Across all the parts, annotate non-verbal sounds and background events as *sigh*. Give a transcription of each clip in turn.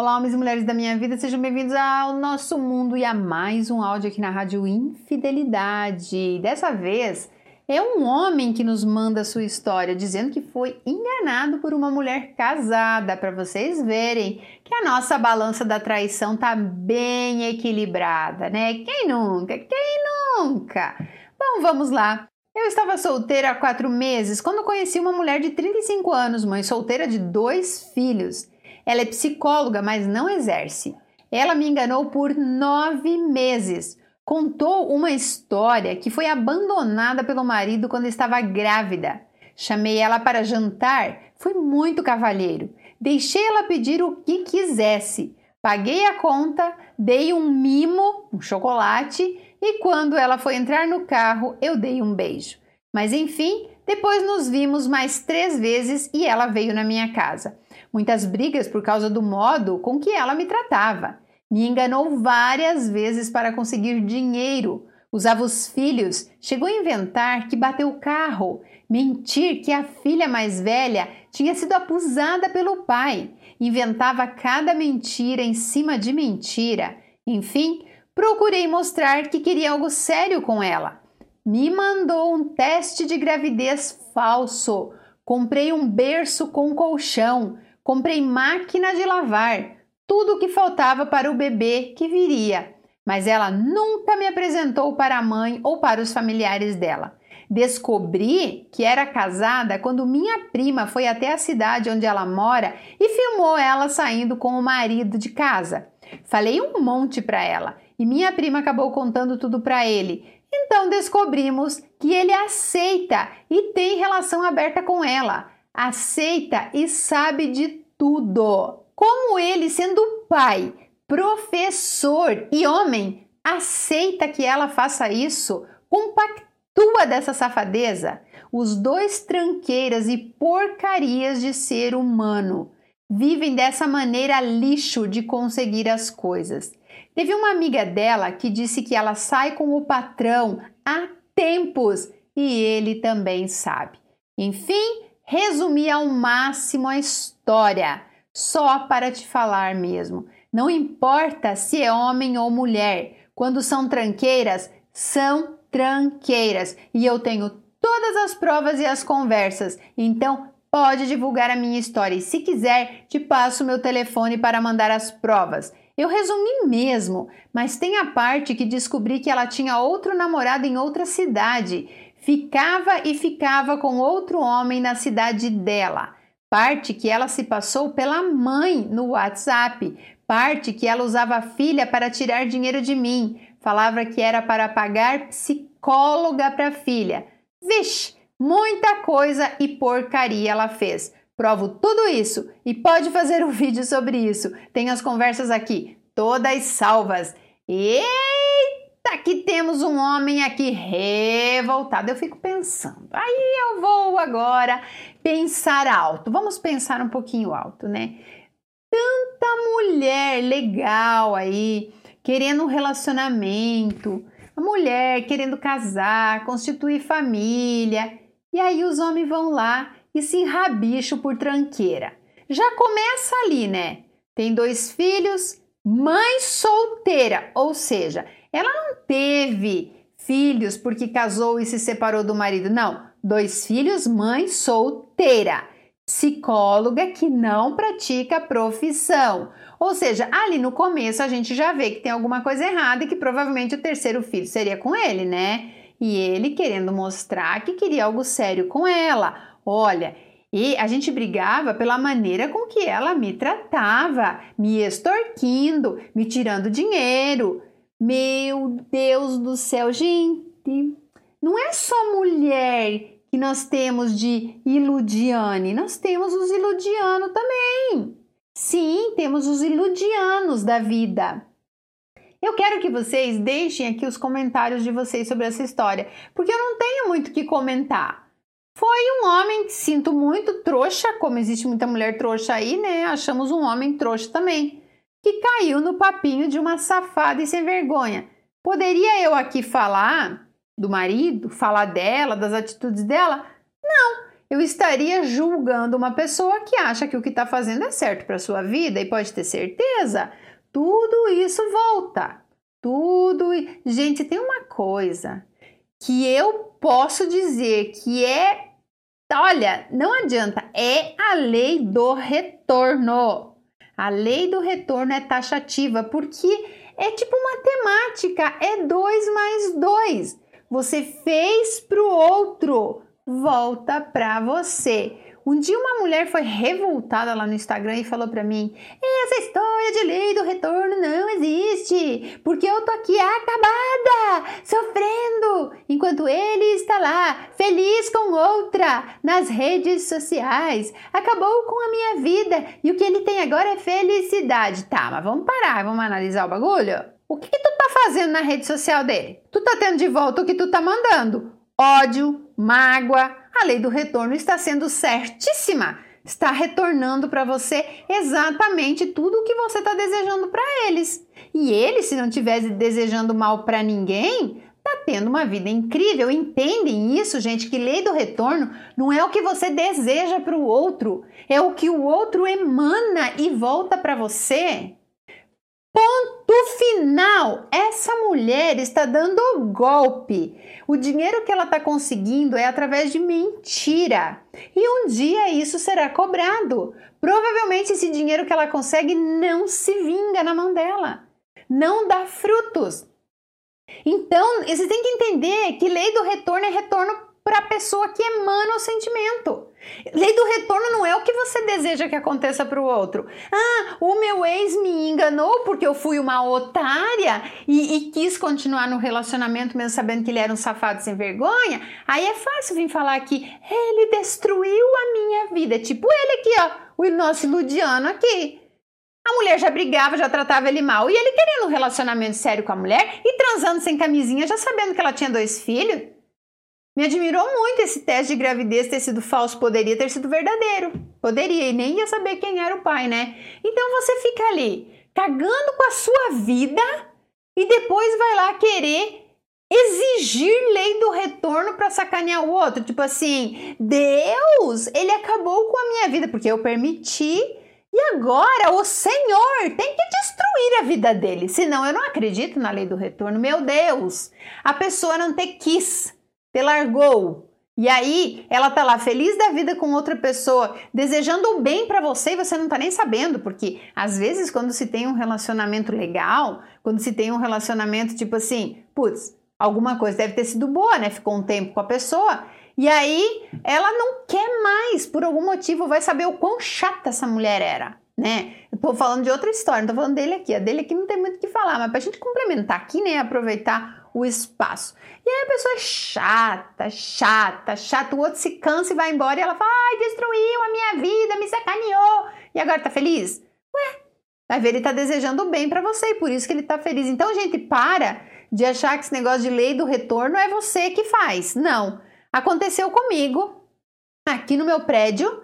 Olá, homens e mulheres da minha vida, sejam bem-vindos ao nosso mundo e a mais um áudio aqui na Rádio Infidelidade. Dessa vez é um homem que nos manda sua história, dizendo que foi enganado por uma mulher casada, para vocês verem que a nossa balança da traição tá bem equilibrada, né? Quem nunca? Quem nunca? Bom, vamos lá. Eu estava solteira há quatro meses quando conheci uma mulher de 35 anos, mãe solteira de dois filhos. Ela é psicóloga, mas não exerce. Ela me enganou por nove meses. Contou uma história que foi abandonada pelo marido quando estava grávida. Chamei ela para jantar, fui muito cavalheiro. Deixei ela pedir o que quisesse. Paguei a conta, dei um mimo, um chocolate, e quando ela foi entrar no carro, eu dei um beijo. Mas enfim, depois nos vimos mais três vezes e ela veio na minha casa muitas brigas por causa do modo com que ela me tratava. Me enganou várias vezes para conseguir dinheiro. Usava os filhos, chegou a inventar que bateu o carro, mentir que a filha mais velha tinha sido abusada pelo pai. Inventava cada mentira em cima de mentira. Enfim, procurei mostrar que queria algo sério com ela. Me mandou um teste de gravidez falso. Comprei um berço com colchão. Comprei máquina de lavar, tudo o que faltava para o bebê que viria, mas ela nunca me apresentou para a mãe ou para os familiares dela. Descobri que era casada quando minha prima foi até a cidade onde ela mora e filmou ela saindo com o marido de casa. Falei um monte para ela e minha prima acabou contando tudo para ele. Então descobrimos que ele aceita e tem relação aberta com ela aceita e sabe de tudo. Como ele, sendo pai, professor e homem, aceita que ela faça isso? Compactua dessa safadeza? Os dois tranqueiras e porcarias de ser humano vivem dessa maneira lixo de conseguir as coisas. Teve uma amiga dela que disse que ela sai com o patrão há tempos e ele também sabe. Enfim, Resumi ao máximo a história, só para te falar mesmo. Não importa se é homem ou mulher, quando são tranqueiras, são tranqueiras. E eu tenho todas as provas e as conversas, então pode divulgar a minha história. E se quiser, te passo meu telefone para mandar as provas. Eu resumi mesmo, mas tem a parte que descobri que ela tinha outro namorado em outra cidade ficava e ficava com outro homem na cidade dela. Parte que ela se passou pela mãe no WhatsApp, parte que ela usava a filha para tirar dinheiro de mim, falava que era para pagar psicóloga para a filha. Vixe, muita coisa e porcaria ela fez. Provo tudo isso e pode fazer um *laughs* vídeo sobre isso. Tem as conversas aqui, todas salvas. Aqui temos um homem aqui revoltado. Eu fico pensando. Aí eu vou agora pensar alto. Vamos pensar um pouquinho alto, né? Tanta mulher legal aí, querendo um relacionamento, a mulher querendo casar, constituir família. E aí os homens vão lá e se enrabicham por tranqueira. Já começa ali, né? Tem dois filhos, mãe solteira, ou seja, ela não teve filhos porque casou e se separou do marido, não. Dois filhos, mãe solteira, psicóloga que não pratica profissão. Ou seja, ali no começo a gente já vê que tem alguma coisa errada e que provavelmente o terceiro filho seria com ele, né? E ele querendo mostrar que queria algo sério com ela. Olha, e a gente brigava pela maneira com que ela me tratava, me extorquindo, me tirando dinheiro. Meu Deus do céu, gente, não é só mulher que nós temos de iludiane, nós temos os iludianos também. Sim, temos os iludianos da vida. Eu quero que vocês deixem aqui os comentários de vocês sobre essa história, porque eu não tenho muito que comentar. Foi um homem que sinto muito trouxa, como existe muita mulher trouxa aí, né? Achamos um homem trouxa também que caiu no papinho de uma safada e sem vergonha. Poderia eu aqui falar do marido, falar dela, das atitudes dela? Não, eu estaria julgando uma pessoa que acha que o que está fazendo é certo para sua vida e pode ter certeza, tudo isso volta. Tudo. Gente, tem uma coisa que eu posso dizer que é. Olha, não adianta, é a lei do retorno. A lei do retorno é taxativa porque é tipo matemática, é 2 mais 2. Você fez para o outro, volta para você. Um dia uma mulher foi revoltada lá no Instagram e falou para mim: "Essa história de lei do retorno não existe, porque eu tô aqui acabada, sofrendo, enquanto ele está lá, feliz com outra, nas redes sociais. Acabou com a minha vida e o que ele tem agora é felicidade." Tá, mas vamos parar, vamos analisar o bagulho? O que, que tu tá fazendo na rede social dele? Tu tá tendo de volta o que tu tá mandando? Ódio, mágoa, a lei do retorno está sendo certíssima. Está retornando para você exatamente tudo o que você está desejando para eles. E eles, se não estivesse desejando mal para ninguém, tendo uma vida incrível. Entendem isso, gente? Que lei do retorno não é o que você deseja para o outro, é o que o outro emana e volta para você. Ponto final! Essa mulher está dando golpe. O dinheiro que ela está conseguindo é através de mentira. E um dia isso será cobrado. Provavelmente esse dinheiro que ela consegue não se vinga na mão dela. Não dá frutos. Então, você tem que entender que lei do retorno é retorno para a pessoa que emana o sentimento. Lei do retorno não é o que você deseja que aconteça para o outro. Ah, o meu ex me enganou porque eu fui uma otária e, e, quis continuar no relacionamento mesmo sabendo que ele era um safado sem vergonha. Aí é fácil vir falar que ele destruiu a minha vida. Tipo ele aqui, ó, o nosso iludiano aqui. A mulher já brigava, já tratava ele mal. E ele querendo um relacionamento sério com a mulher e transando sem camisinha, já sabendo que ela tinha dois filhos. Me admirou muito esse teste de gravidez ter sido falso, poderia ter sido verdadeiro. Poderia, e nem ia saber quem era o pai, né? Então você fica ali cagando com a sua vida e depois vai lá querer exigir lei do retorno para sacanear o outro. Tipo assim, Deus, ele acabou com a minha vida porque eu permiti e agora o Senhor tem que destruir a vida dele. Senão eu não acredito na lei do retorno. Meu Deus, a pessoa não ter quis te largou. E aí, ela tá lá feliz da vida com outra pessoa, desejando o bem para você e você não tá nem sabendo, porque às vezes quando se tem um relacionamento legal, quando se tem um relacionamento tipo assim, putz, alguma coisa deve ter sido boa, né? Ficou um tempo com a pessoa, e aí ela não quer mais, por algum motivo, vai saber o quão chata essa mulher era, né? Eu tô falando de outra história, não tô falando dele aqui, a dele aqui não tem muito o que falar, mas pra gente complementar aqui, né, aproveitar o espaço. E aí a pessoa é chata, chata, chata, o outro se cansa e vai embora e ela fala: ai, destruiu a minha vida, me sacaneou. E agora tá feliz? Ué, vai ver, ele tá desejando bem para você e por isso que ele tá feliz. Então, gente, para de achar que esse negócio de lei do retorno é você que faz. Não. Aconteceu comigo aqui no meu prédio.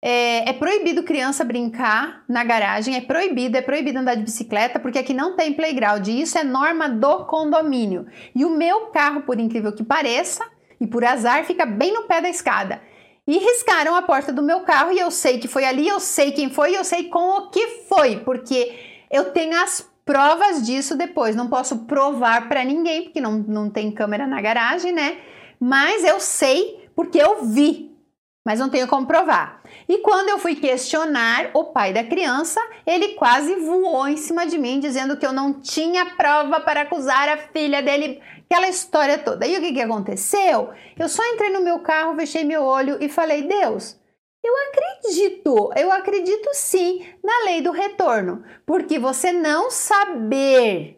É, é, proibido criança brincar na garagem, é proibido, é proibido andar de bicicleta, porque aqui não tem playground, e isso é norma do condomínio. E o meu carro, por incrível que pareça, e por azar, fica bem no pé da escada. E riscaram a porta do meu carro, e eu sei que foi ali, eu sei quem foi, eu sei com o que foi, porque eu tenho as provas disso depois. Não posso provar para ninguém, porque não, não tem câmera na garagem, né? Mas eu sei porque eu vi, mas não tenho como provar. E quando eu fui questionar o pai da criança, ele quase voou em cima de mim, dizendo que eu não tinha prova para acusar a filha dele, aquela história toda. E o que, que aconteceu? Eu só entrei no meu carro, fechei meu olho e falei: Deus, eu acredito, eu acredito sim na lei do retorno, porque você não saber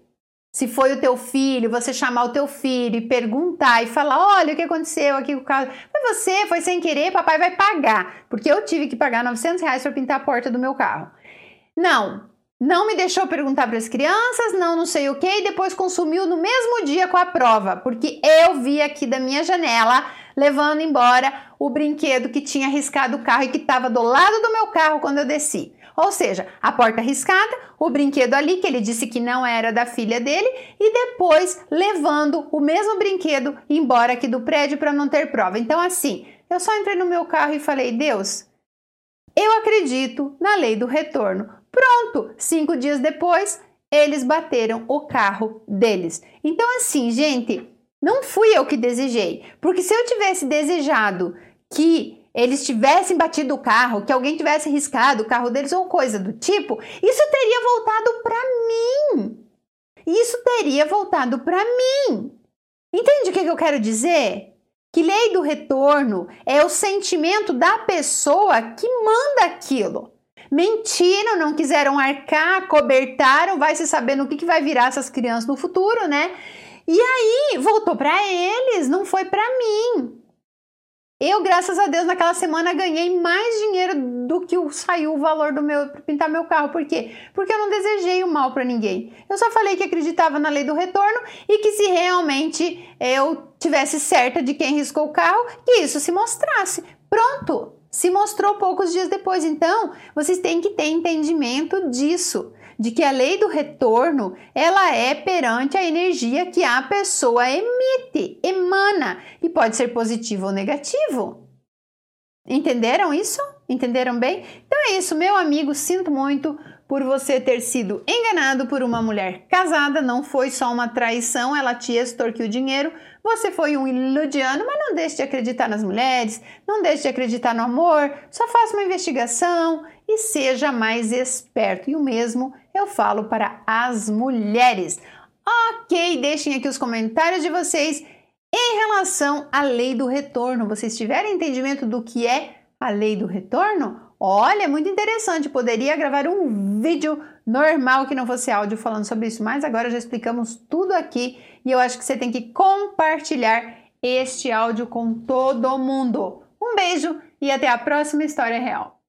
se foi o teu filho, você chamar o teu filho e perguntar e falar: olha o que aconteceu aqui com o carro. Foi você, foi sem querer, papai vai pagar. Porque eu tive que pagar 900 reais para pintar a porta do meu carro. Não, não me deixou perguntar para as crianças, não, não sei o que, e depois consumiu no mesmo dia com a prova, porque eu vi aqui da minha janela levando embora o brinquedo que tinha riscado o carro e que estava do lado do meu carro quando eu desci. Ou seja, a porta riscada, o brinquedo ali que ele disse que não era da filha dele e depois levando o mesmo brinquedo embora aqui do prédio para não ter prova. Então assim, Eu só entrei no meu carro e falei: Deus, eu acredito na lei do retorno. Pronto! Cinco dias depois, eles bateram o carro deles. Então, assim, gente, não fui eu que desejei. Porque se eu tivesse desejado que eles tivessem batido o carro, que alguém tivesse riscado o carro deles ou coisa do tipo, isso teria voltado para mim. Isso teria voltado para mim. Entende o que eu quero dizer? Que lei do retorno é o sentimento da pessoa que manda aquilo. Mentiram, não quiseram arcar, cobertaram, vai se saber no que, que vai virar essas crianças no futuro, né? E aí, voltou para eles, não foi para mim. Eu, graças a Deus, naquela semana ganhei mais dinheiro do que saiu o valor do meu para pintar meu carro. Por quê? Porque eu não desejei o mal para ninguém. Eu só falei que acreditava na lei do retorno e que se realmente eu tivesse certa de quem riscou o carro, que isso se mostrasse. Pronto, se mostrou poucos dias depois. Então, vocês têm que ter entendimento disso de que a lei do retorno ela é perante a energia que a pessoa emite, emana e pode ser positivo ou negativo. Entenderam isso? Entenderam bem? Então é isso, meu amigo. Sinto muito por você ter sido enganado por uma mulher casada. Não foi só uma traição, ela te extorquiu dinheiro. Você foi um iludiano, mas não deixe de acreditar nas mulheres, não deixe de acreditar no amor. Só faça uma investigação e seja mais esperto. E o mesmo eu falo para as mulheres. Ok, deixem aqui os comentários de vocês em relação à lei do retorno. Vocês tiverem entendimento do que é a lei do retorno? Olha, é muito interessante. Poderia gravar um vídeo normal que não fosse áudio falando sobre isso, mas agora já explicamos tudo aqui e eu acho que você tem que compartilhar este áudio com todo mundo. Um beijo e até a próxima história real.